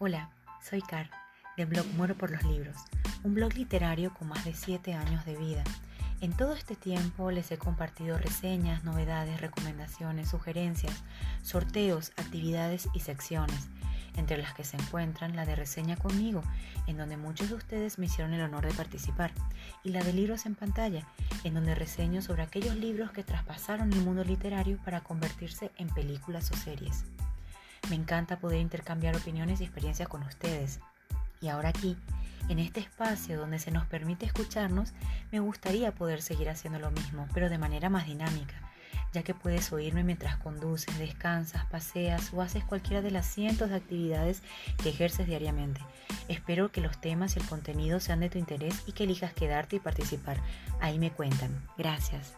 Hola, soy Car, del blog Muero por los Libros, un blog literario con más de 7 años de vida. En todo este tiempo les he compartido reseñas, novedades, recomendaciones, sugerencias, sorteos, actividades y secciones, entre las que se encuentran la de reseña conmigo, en donde muchos de ustedes me hicieron el honor de participar, y la de libros en pantalla, en donde reseño sobre aquellos libros que traspasaron el mundo literario para convertirse en películas o series. Me encanta poder intercambiar opiniones y experiencias con ustedes. Y ahora aquí, en este espacio donde se nos permite escucharnos, me gustaría poder seguir haciendo lo mismo, pero de manera más dinámica, ya que puedes oírme mientras conduces, descansas, paseas o haces cualquiera de las cientos de actividades que ejerces diariamente. Espero que los temas y el contenido sean de tu interés y que elijas quedarte y participar. Ahí me cuentan. Gracias.